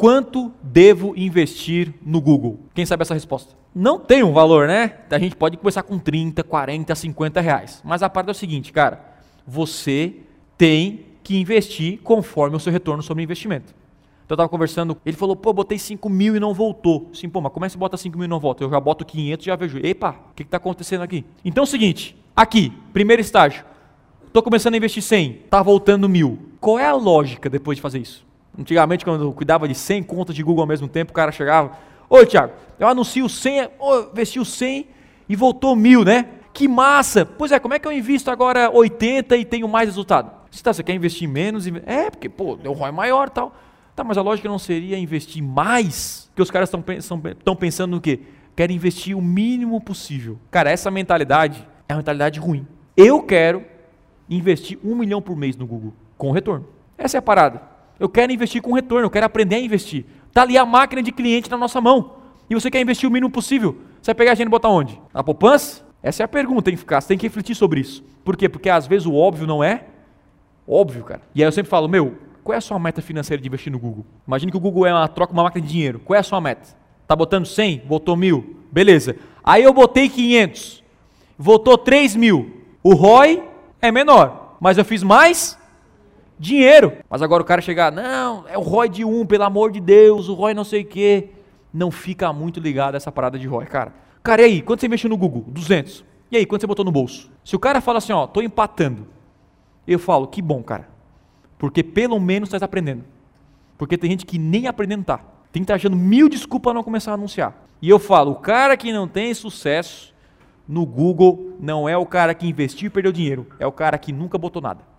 Quanto devo investir no Google? Quem sabe essa resposta? Não tem um valor, né? A gente pode começar com 30, 40, 50 reais. Mas a parte é o seguinte, cara. Você tem que investir conforme o seu retorno sobre o investimento. Então eu estava conversando, ele falou, pô, botei 5 mil e não voltou. Sim, pô, mas como é que você bota 5 mil e não volta? Eu já boto 500 e já vejo, epa, o que está acontecendo aqui? Então é o seguinte, aqui, primeiro estágio, estou começando a investir 100, está voltando mil. Qual é a lógica depois de fazer isso? Antigamente, quando eu cuidava de 100 contas de Google ao mesmo tempo, o cara chegava, ô Thiago, eu anuncio 100, oh, investi o 100 e voltou mil, né? Que massa! Pois é, como é que eu invisto agora 80 e tenho mais resultado? Você, tá, você quer investir menos? É, porque, pô, deu ROI maior e tal. Tá, mas a lógica não seria investir mais? Que os caras estão pensando no quê? Querem investir o mínimo possível. Cara, essa mentalidade é uma mentalidade ruim. Eu quero investir um milhão por mês no Google, com retorno. Essa é a parada. Eu quero investir com retorno, eu quero aprender a investir. Está ali a máquina de cliente na nossa mão. E você quer investir o mínimo possível. Você vai pegar a gente e botar onde? Na poupança? Essa é a pergunta, que ficar. Você tem que refletir sobre isso. Por quê? Porque às vezes o óbvio não é óbvio, cara. E aí eu sempre falo, meu, qual é a sua meta financeira de investir no Google? Imagine que o Google é uma troca, uma máquina de dinheiro. Qual é a sua meta? Tá botando 100? Botou mil? Beleza. Aí eu botei 500. Votou 3 mil. O ROI é menor, mas eu fiz mais dinheiro. Mas agora o cara chegar, não, é o ROI de 1, pelo amor de Deus, o ROI não sei o quê. Não fica muito ligado essa parada de ROI, cara. Cara, e aí, quanto você investiu no Google? 200. E aí, quanto você botou no bolso? Se o cara fala assim, ó, tô empatando. Eu falo, que bom, cara. Porque pelo menos está aprendendo. Porque tem gente que nem aprendendo tá. Tem que estar tá achando mil desculpas para não começar a anunciar. E eu falo, o cara que não tem sucesso no Google não é o cara que investiu e perdeu dinheiro, é o cara que nunca botou nada.